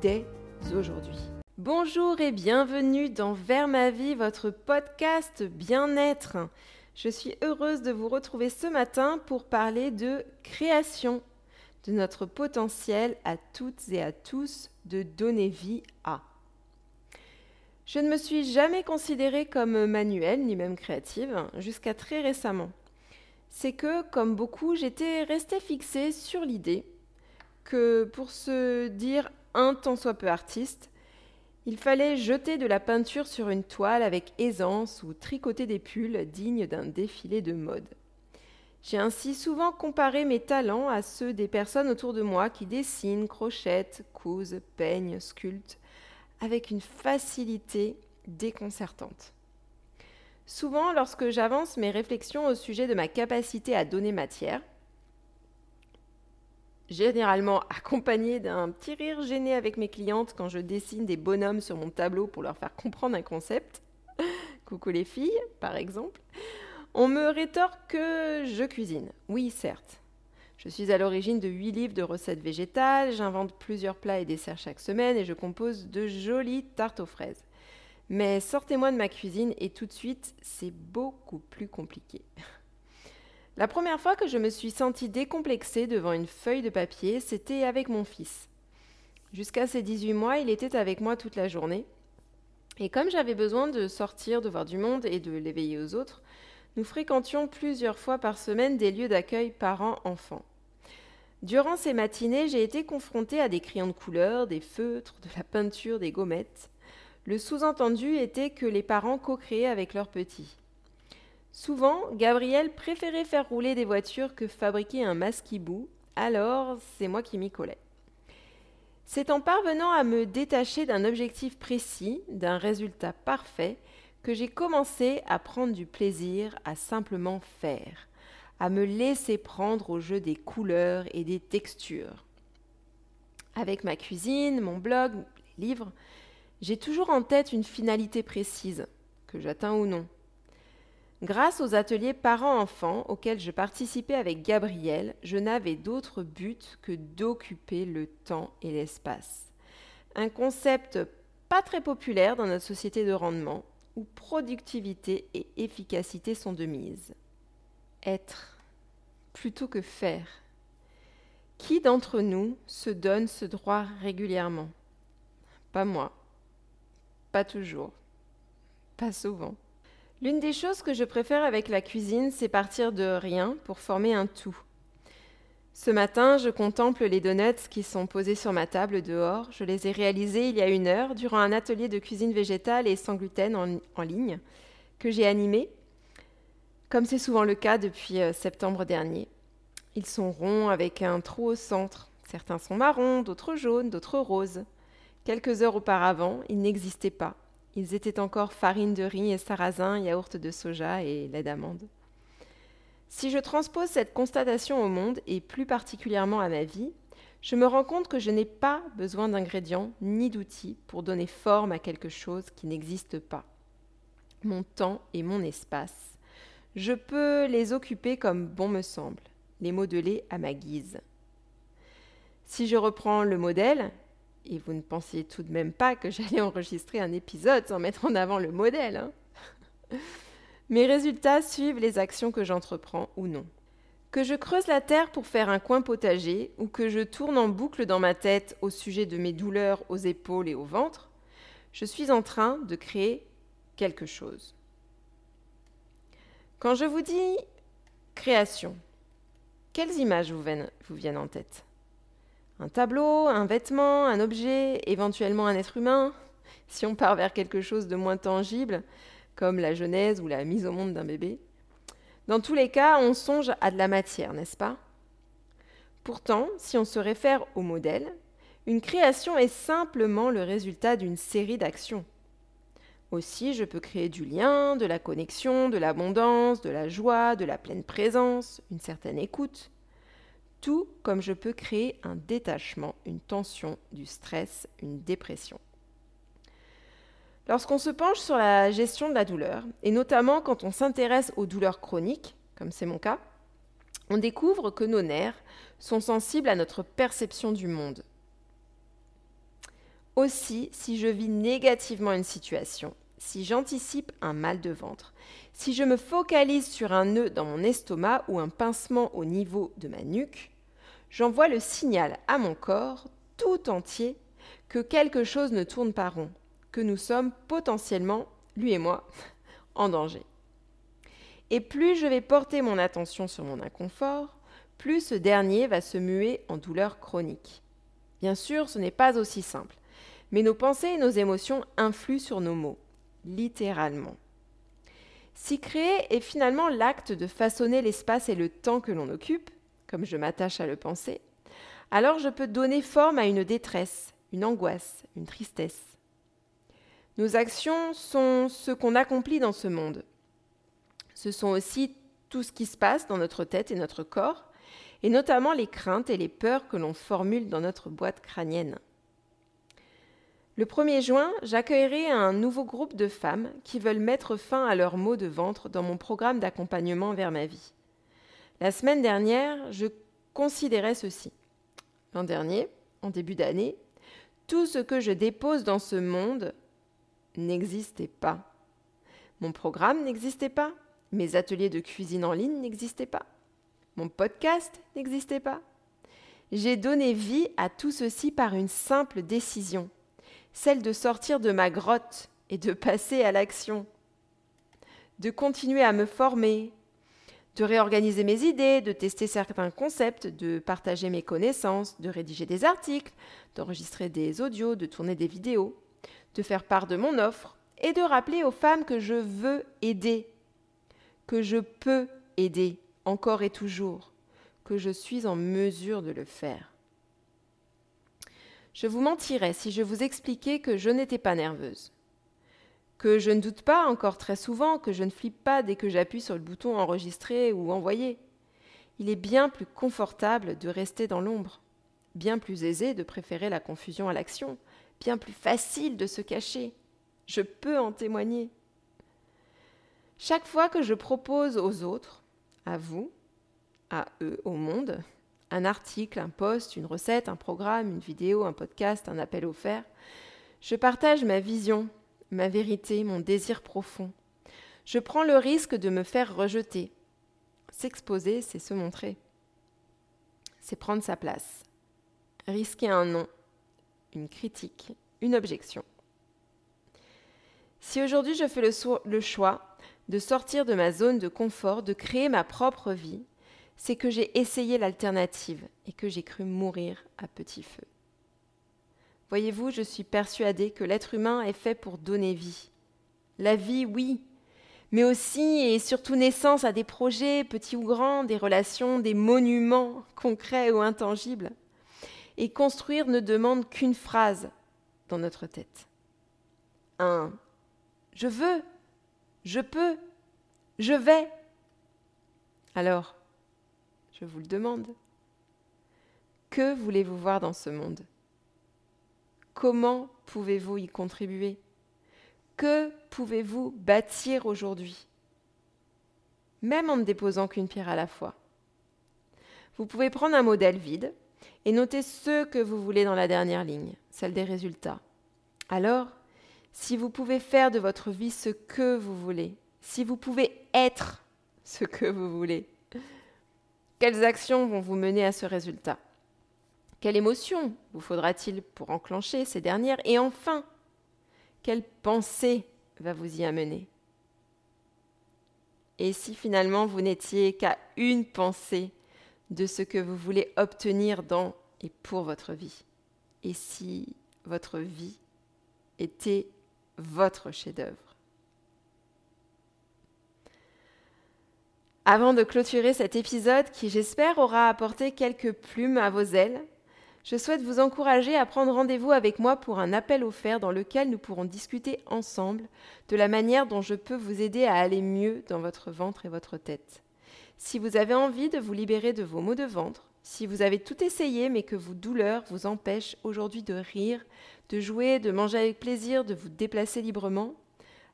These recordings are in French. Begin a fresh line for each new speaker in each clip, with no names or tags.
dès aujourd'hui. Bonjour et bienvenue dans Vers ma vie, votre podcast bien-être. Je suis heureuse de vous retrouver ce matin pour parler de création, de notre potentiel à toutes et à tous de donner vie à. Je ne me suis jamais considérée comme manuelle ni même créative jusqu'à très récemment. C'est que, comme beaucoup, j'étais restée fixée sur l'idée que pour se dire un tant soit peu artiste, il fallait jeter de la peinture sur une toile avec aisance ou tricoter des pulls dignes d'un défilé de mode. J'ai ainsi souvent comparé mes talents à ceux des personnes autour de moi qui dessinent, crochettent, cousent, peignent, sculptent, avec une facilité déconcertante. Souvent, lorsque j'avance mes réflexions au sujet de ma capacité à donner matière, généralement accompagnée d'un petit rire gêné avec mes clientes quand je dessine des bonhommes sur mon tableau pour leur faire comprendre un concept, coucou les filles par exemple, on me rétorque que je cuisine. Oui, certes, je suis à l'origine de 8 livres de recettes végétales, j'invente plusieurs plats et desserts chaque semaine et je compose de jolies tartes aux fraises. Mais sortez-moi de ma cuisine et tout de suite, c'est beaucoup plus compliqué. La première fois que je me suis sentie décomplexée devant une feuille de papier, c'était avec mon fils. Jusqu'à ses 18 mois, il était avec moi toute la journée. Et comme j'avais besoin de sortir, de voir du monde et de l'éveiller aux autres, nous fréquentions plusieurs fois par semaine des lieux d'accueil parents-enfants. Durant ces matinées, j'ai été confrontée à des crayons de couleur, des feutres, de la peinture, des gommettes. Le sous-entendu était que les parents co-créaient avec leurs petits. Souvent, Gabriel préférait faire rouler des voitures que fabriquer un masquibou, alors c'est moi qui m'y collais. C'est en parvenant à me détacher d'un objectif précis, d'un résultat parfait, que j'ai commencé à prendre du plaisir à simplement faire à me laisser prendre au jeu des couleurs et des textures. Avec ma cuisine, mon blog, les livres, j'ai toujours en tête une finalité précise, que j'atteins ou non. Grâce aux ateliers parents-enfants auxquels je participais avec Gabriel, je n'avais d'autre but que d'occuper le temps et l'espace. Un concept pas très populaire dans notre société de rendement, où productivité et efficacité sont de mise être plutôt que faire. Qui d'entre nous se donne ce droit régulièrement? Pas moi. Pas toujours. Pas souvent. L'une des choses que je préfère avec la cuisine, c'est partir de rien pour former un tout. Ce matin, je contemple les donuts qui sont posés sur ma table dehors. Je les ai réalisés il y a une heure durant un atelier de cuisine végétale et sans gluten en, ligne que j'ai animé comme c'est souvent le cas depuis euh, septembre dernier. Ils sont ronds avec un trou au centre. Certains sont marrons, d'autres jaunes, d'autres roses. Quelques heures auparavant, ils n'existaient pas. Ils étaient encore farine de riz et sarrasin, yaourt de soja et lait d'amande. Si je transpose cette constatation au monde, et plus particulièrement à ma vie, je me rends compte que je n'ai pas besoin d'ingrédients ni d'outils pour donner forme à quelque chose qui n'existe pas. Mon temps et mon espace je peux les occuper comme bon me semble, les modeler à ma guise. Si je reprends le modèle, et vous ne pensiez tout de même pas que j'allais enregistrer un épisode sans mettre en avant le modèle, hein mes résultats suivent les actions que j'entreprends ou non. Que je creuse la terre pour faire un coin potager ou que je tourne en boucle dans ma tête au sujet de mes douleurs aux épaules et au ventre, je suis en train de créer quelque chose. Quand je vous dis création, quelles images vous viennent, en tête? Un tableau, un vêtement, un objet, éventuellement un être humain Si on part vers quelque chose de moins tangible, comme la genèse ou la mise au monde d'un bébé. Dans tous les cas, on songe à de la matière, n'est-ce pas? Pourtant, si on se réfère au modèle, Une création est simplement le résultat d'une série d'actions. Aussi, je peux créer du lien, de la connexion, de l'abondance, de la joie, de la pleine présence, une certaine écoute. Tout comme je peux créer un détachement, une tension, du stress, une dépression. Lorsqu'on se penche sur la gestion de la douleur, et notamment quand on s'intéresse aux douleurs chroniques, comme c'est mon cas, on découvre que nos nerfs sont sensibles à notre perception du monde. Aussi, si je vis négativement une situation, si j'anticipe un mal de ventre, si je me focalise sur un nœud dans mon estomac ou un pincement au niveau de ma nuque, j'envoie le signal à mon corps tout entier que quelque chose ne tourne pas rond, que nous sommes potentiellement, lui et moi, en danger. Et plus je vais porter mon attention sur mon inconfort, plus ce dernier va se muer en douleur chronique. Bien sûr, ce n'est pas aussi simple, mais nos pensées et nos émotions influent sur nos mots littéralement. Si créer est finalement l'acte de façonner l'espace et le temps que l'on occupe, comme je m'attache à le penser, alors je peux donner forme à une détresse, une angoisse, une tristesse. Nos actions sont ce qu'on accomplit dans ce monde. Ce sont aussi tout ce qui se passe dans notre tête et notre corps, et notamment les craintes et les peurs que l'on formule dans notre boîte crânienne. Le 1er juin, j'accueillerai un nouveau groupe de femmes qui veulent mettre fin à leurs maux de ventre dans mon programme d'accompagnement vers ma vie. La semaine dernière, je considérais ceci. L'an dernier, en début d'année, tout ce que je dépose dans ce monde n'existait pas. Mon programme n'existait pas. Mes ateliers de cuisine en ligne n'existaient pas. Mon podcast n'existait pas. J'ai donné vie à tout ceci par une simple décision celle de sortir de ma grotte et de passer à l'action, de continuer à me former, de réorganiser mes idées, de tester certains concepts, de partager mes connaissances, de rédiger des articles, d'enregistrer des audios, de tourner des vidéos, de faire part de mon offre et de rappeler aux femmes que je veux aider, que je peux aider encore et toujours, que je suis en mesure de le faire. Je vous mentirais si je vous expliquais que je n'étais pas nerveuse. Que je ne doute pas encore très souvent, que je ne flippe pas dès que j'appuie sur le bouton enregistrer ou envoyer. Il est bien plus confortable de rester dans l'ombre, bien plus aisé de préférer la confusion à l'action, bien plus facile de se cacher. Je peux en témoigner. Chaque fois que je propose aux autres, à vous, à eux, au monde, un article, un post, une recette, un programme, une vidéo, un podcast, un appel offert. Je partage ma vision, ma vérité, mon désir profond. Je prends le risque de me faire rejeter. S'exposer, c'est se montrer. C'est prendre sa place. Risquer un non, une critique, une objection. Si aujourd'hui je fais le, le choix de sortir de ma zone de confort, de créer ma propre vie, c'est que j'ai essayé l'alternative et que j'ai cru mourir à petit feu. Voyez-vous, je suis persuadée que l'être humain est fait pour donner vie. La vie, oui, mais aussi et surtout naissance à des projets, petits ou grands, des relations, des monuments concrets ou intangibles. Et construire ne demande qu'une phrase dans notre tête. Un Je veux, je peux, je vais. Alors, je vous le demande. Que voulez-vous voir dans ce monde? Comment pouvez-vous y contribuer? Que pouvez-vous bâtir aujourd'hui? Même en ne déposant qu'une pierre à la fois. Vous pouvez prendre un modèle vide et noter ce que vous voulez dans la dernière ligne, celle des résultats. Alors, si vous pouvez faire de votre vie ce que vous voulez, si vous pouvez être ce que vous voulez, quelles actions vont vous mener à ce résultat? Quelle émotion vous faudra-t-il pour enclencher ces dernières Et enfin, quelle pensée va vous y amener Et si finalement vous n'étiez qu'à une pensée de ce que vous voulez obtenir dans et pour votre vie Et si votre vie était votre chef-d'œuvre Avant de clôturer cet épisode qui j'espère aura apporté quelques plumes à vos ailes, Je souhaite vous encourager à prendre rendez-vous avec moi pour un appel offert dans lequel nous pourrons discuter ensemble de la manière dont je peux vous aider à aller mieux dans votre ventre et votre tête. Si vous avez envie de vous libérer de vos maux de ventre, si vous avez tout essayé mais que vos douleurs vous empêchent aujourd'hui de rire, de jouer, de manger avec plaisir, de vous déplacer librement,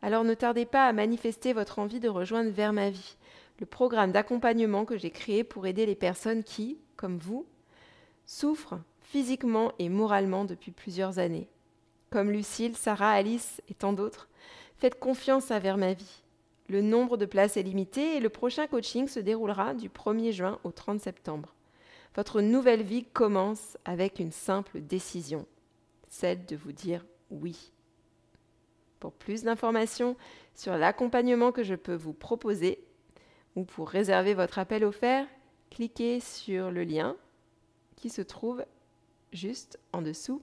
alors ne tardez pas à manifester votre envie de rejoindre Vers ma vie, le programme d'accompagnement que j'ai créé pour aider les personnes qui, comme vous, souffrent physiquement et moralement depuis plusieurs années. Comme Lucille, Sarah, Alice et tant d'autres, faites confiance à Vers ma vie. Le nombre de places est limité et le prochain coaching se déroulera du 1er juin au 30 septembre. Votre nouvelle vie commence avec une simple décision, celle de vous dire oui. Pour plus d'informations sur l'accompagnement que je peux vous proposer ou pour réserver votre appel offert, cliquez sur le lien qui se trouve juste en dessous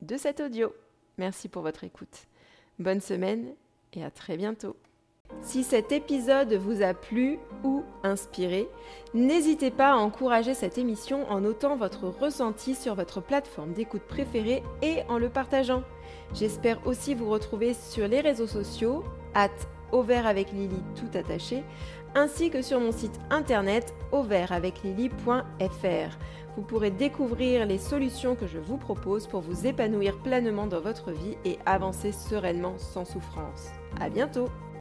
de cet audio. Merci pour votre écoute. Bonne semaine et à très bientôt. Si cet épisode vous a plu ou inspiré, n'hésitez pas à encourager cette émission en notant votre ressenti sur votre plateforme d'écoute préférée et en le partageant. J'espère aussi vous retrouver sur les réseaux sociaux, at avec Lily tout attaché, ainsi que sur mon site internet auvertaveclily.fr. Vous pourrez découvrir les solutions que je vous propose pour vous épanouir pleinement dans votre vie et avancer sereinement sans souffrance. À bientôt!